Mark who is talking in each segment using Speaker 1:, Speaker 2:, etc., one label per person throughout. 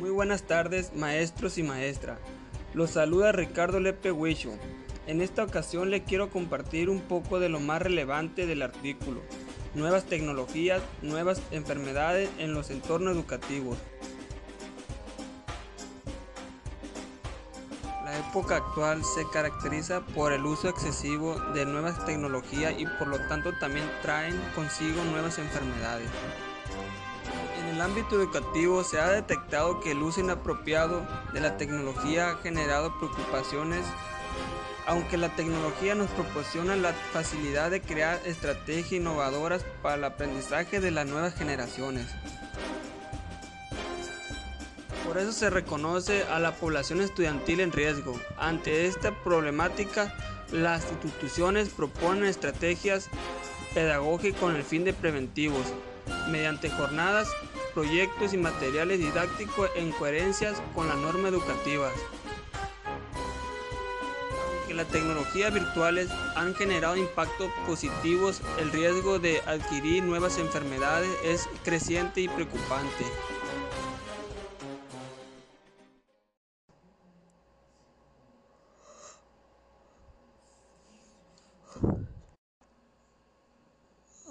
Speaker 1: Muy buenas tardes, maestros y maestra. Los saluda Ricardo Lepe Huicho. En esta ocasión le quiero compartir un poco de lo más relevante del artículo. Nuevas tecnologías, nuevas enfermedades en los entornos educativos. La época actual se caracteriza por el uso excesivo de nuevas tecnologías y por lo tanto también traen consigo nuevas enfermedades. El ámbito educativo se ha detectado que el uso inapropiado de la tecnología ha generado preocupaciones, aunque la tecnología nos proporciona la facilidad de crear estrategias innovadoras para el aprendizaje de las nuevas generaciones. Por eso se reconoce a la población estudiantil en riesgo. Ante esta problemática, las instituciones proponen estrategias pedagógicas con el fin de preventivos, mediante jornadas, proyectos y materiales didácticos en coherencia con las normas educativas. Aunque las tecnologías virtuales han generado impactos positivos, el riesgo de adquirir nuevas enfermedades es creciente y preocupante.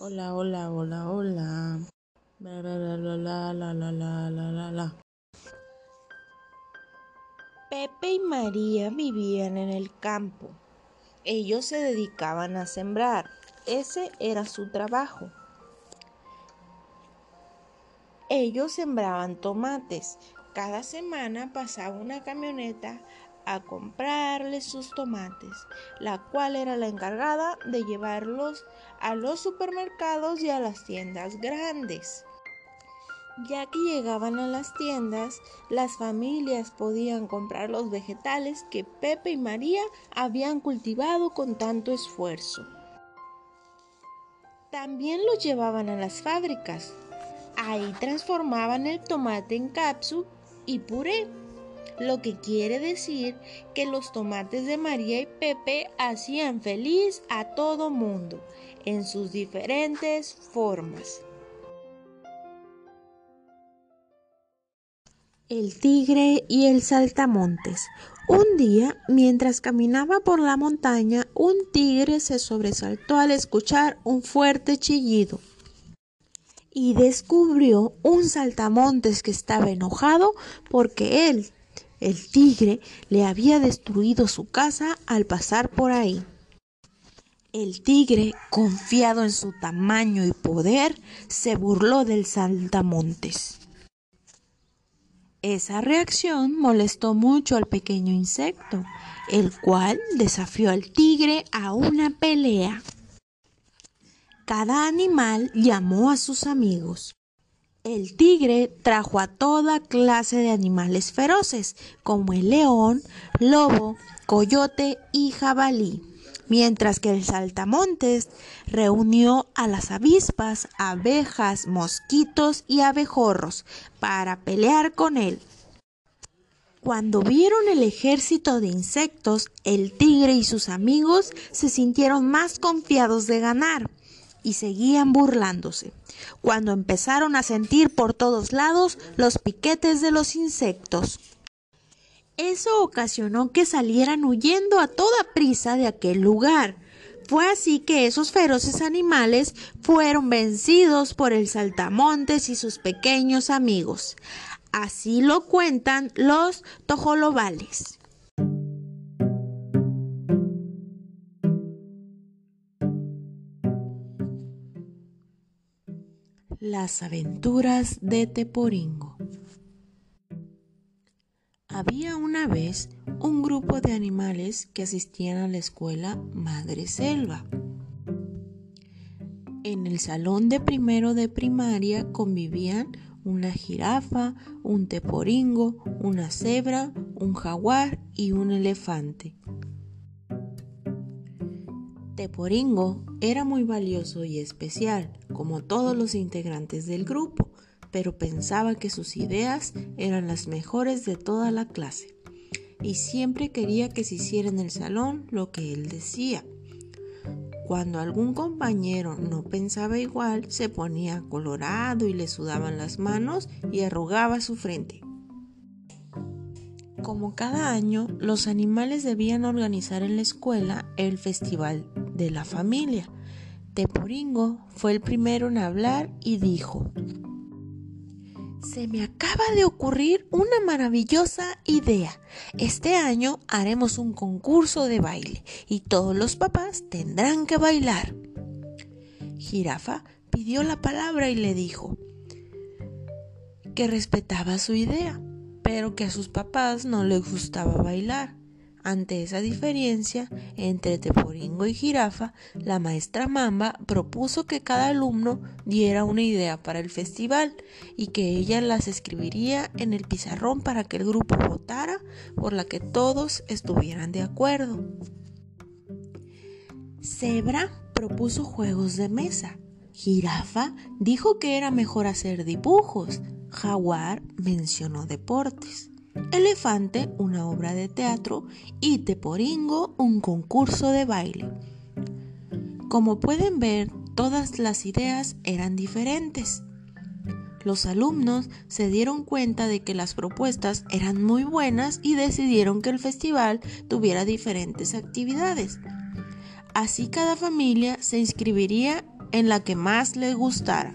Speaker 2: Hola, hola, hola, hola. Pepe y María vivían en el campo. Ellos se dedicaban a sembrar. Ese era su trabajo. Ellos sembraban tomates. Cada semana pasaba una camioneta a comprarles sus tomates, la cual era la encargada de llevarlos a los supermercados y a las tiendas grandes. Ya que llegaban a las tiendas, las familias podían comprar los vegetales que Pepe y María habían cultivado con tanto esfuerzo. También los llevaban a las fábricas. Ahí transformaban el tomate en cápsula y puré lo que quiere decir que los tomates de María y Pepe hacían feliz a todo mundo en sus diferentes formas. El tigre y el saltamontes. Un día, mientras caminaba por la montaña, un tigre se sobresaltó al escuchar un fuerte chillido y descubrió un saltamontes que estaba enojado porque él el tigre le había destruido su casa al pasar por ahí. El tigre, confiado en su tamaño y poder, se burló del saltamontes. Esa reacción molestó mucho al pequeño insecto, el cual desafió al tigre a una pelea. Cada animal llamó a sus amigos. El tigre trajo a toda clase de animales feroces, como el león, lobo, coyote y jabalí, mientras que el saltamontes reunió a las avispas, abejas, mosquitos y abejorros para pelear con él. Cuando vieron el ejército de insectos, el tigre y sus amigos se sintieron más confiados de ganar y seguían burlándose, cuando empezaron a sentir por todos lados los piquetes de los insectos. Eso ocasionó que salieran huyendo a toda prisa de aquel lugar. Fue así que esos feroces animales fueron vencidos por el saltamontes y sus pequeños amigos. Así lo cuentan los tojolobales. Las aventuras de Teporingo. Había una vez un grupo de animales que asistían a la escuela Madre Selva. En el salón de primero de primaria convivían una jirafa, un teporingo, una cebra, un jaguar y un elefante. Teporingo era muy valioso y especial, como todos los integrantes del grupo, pero pensaba que sus ideas eran las mejores de toda la clase y siempre quería que se hiciera en el salón lo que él decía. Cuando algún compañero no pensaba igual, se ponía colorado y le sudaban las manos y arrugaba su frente. Como cada año, los animales debían organizar en la escuela el Festival de la Familia. Teporingo fue el primero en hablar y dijo, se me acaba de ocurrir una maravillosa idea. Este año haremos un concurso de baile y todos los papás tendrán que bailar. Jirafa pidió la palabra y le dijo que respetaba su idea, pero que a sus papás no les gustaba bailar. Ante esa diferencia entre Teporingo y Jirafa, la maestra Mamba propuso que cada alumno diera una idea para el festival y que ella las escribiría en el pizarrón para que el grupo votara por la que todos estuvieran de acuerdo. Zebra propuso juegos de mesa. Jirafa dijo que era mejor hacer dibujos. Jaguar mencionó deportes. Elefante, una obra de teatro, y Teporingo, un concurso de baile. Como pueden ver, todas las ideas eran diferentes. Los alumnos se dieron cuenta de que las propuestas eran muy buenas y decidieron que el festival tuviera diferentes actividades. Así cada familia se inscribiría en la que más le gustara.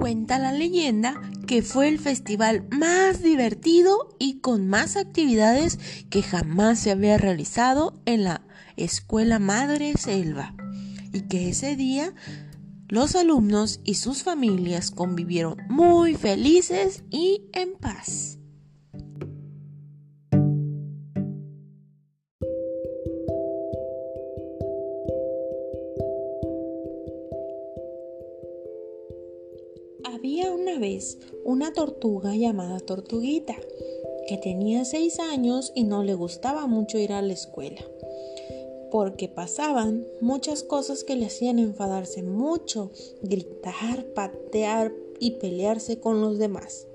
Speaker 2: Cuenta la leyenda que fue el festival más divertido y con más actividades que jamás se había realizado en la Escuela Madre Selva y que ese día los alumnos y sus familias convivieron muy felices y en paz. Vez una tortuga llamada Tortuguita, que tenía seis años y no le gustaba mucho ir a la escuela, porque pasaban muchas cosas que le hacían enfadarse mucho, gritar, patear y pelearse con los demás.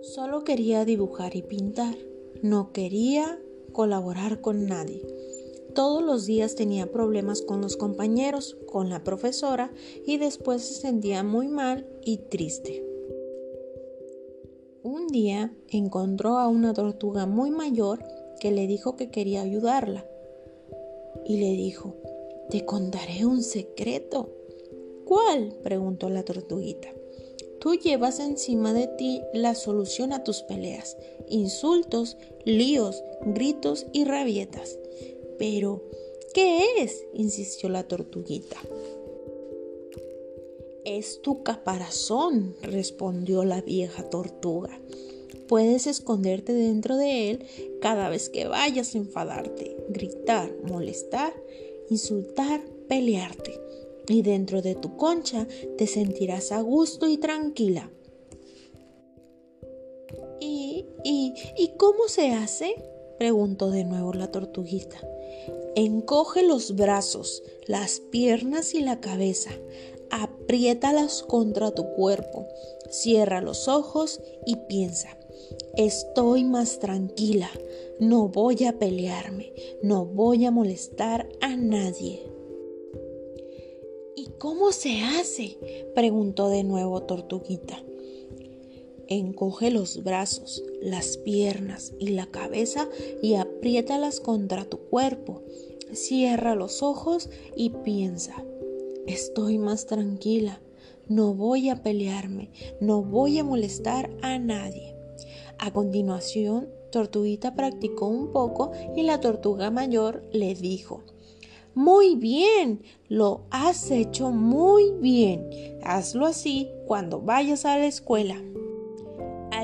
Speaker 2: Solo quería dibujar y pintar, no quería colaborar con nadie. Todos los días tenía problemas con los compañeros, con la profesora y después se sentía muy mal y triste. Un día encontró a una tortuga muy mayor que le dijo que quería ayudarla. Y le dijo, te contaré un secreto. ¿Cuál? preguntó la tortuguita. Tú llevas encima de ti la solución a tus peleas, insultos, líos, gritos y rabietas. Pero, ¿qué es? insistió la tortuguita. Es tu caparazón, respondió la vieja tortuga. Puedes esconderte dentro de él cada vez que vayas a enfadarte, gritar, molestar, insultar, pelearte. Y dentro de tu concha te sentirás a gusto y tranquila. ¿Y, y, y cómo se hace? preguntó de nuevo la tortuguita. Encoge los brazos, las piernas y la cabeza. Apriétalas contra tu cuerpo. Cierra los ojos y piensa. Estoy más tranquila. No voy a pelearme. No voy a molestar a nadie. ¿Y cómo se hace? preguntó de nuevo Tortuguita. Encoge los brazos, las piernas y la cabeza y apriétalas contra tu cuerpo. Cierra los ojos y piensa, estoy más tranquila, no voy a pelearme, no voy a molestar a nadie. A continuación, Tortuguita practicó un poco y la tortuga mayor le dijo, muy bien, lo has hecho muy bien. Hazlo así cuando vayas a la escuela.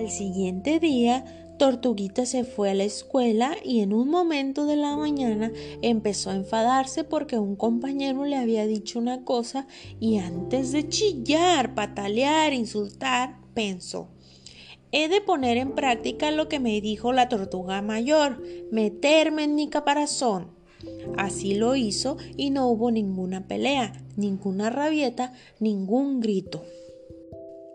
Speaker 2: Al siguiente día, Tortuguita se fue a la escuela y en un momento de la mañana empezó a enfadarse porque un compañero le había dicho una cosa y antes de chillar, patalear, insultar, pensó, he de poner en práctica lo que me dijo la tortuga mayor, meterme en mi caparazón. Así lo hizo y no hubo ninguna pelea, ninguna rabieta, ningún grito.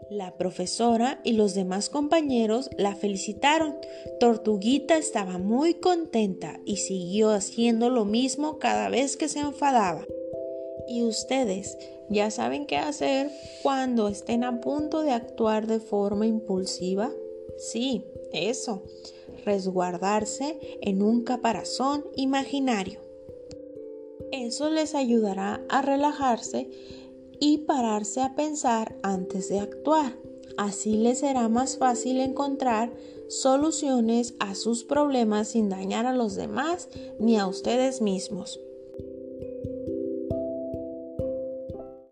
Speaker 2: La profesora y los demás compañeros la felicitaron. Tortuguita estaba muy contenta y siguió haciendo lo mismo cada vez que se enfadaba. ¿Y ustedes ya saben qué hacer cuando estén a punto de actuar de forma impulsiva? Sí, eso, resguardarse en un caparazón imaginario. Eso les ayudará a relajarse y pararse a pensar antes de actuar. Así les será más fácil encontrar soluciones a sus problemas sin dañar a los demás ni a ustedes mismos.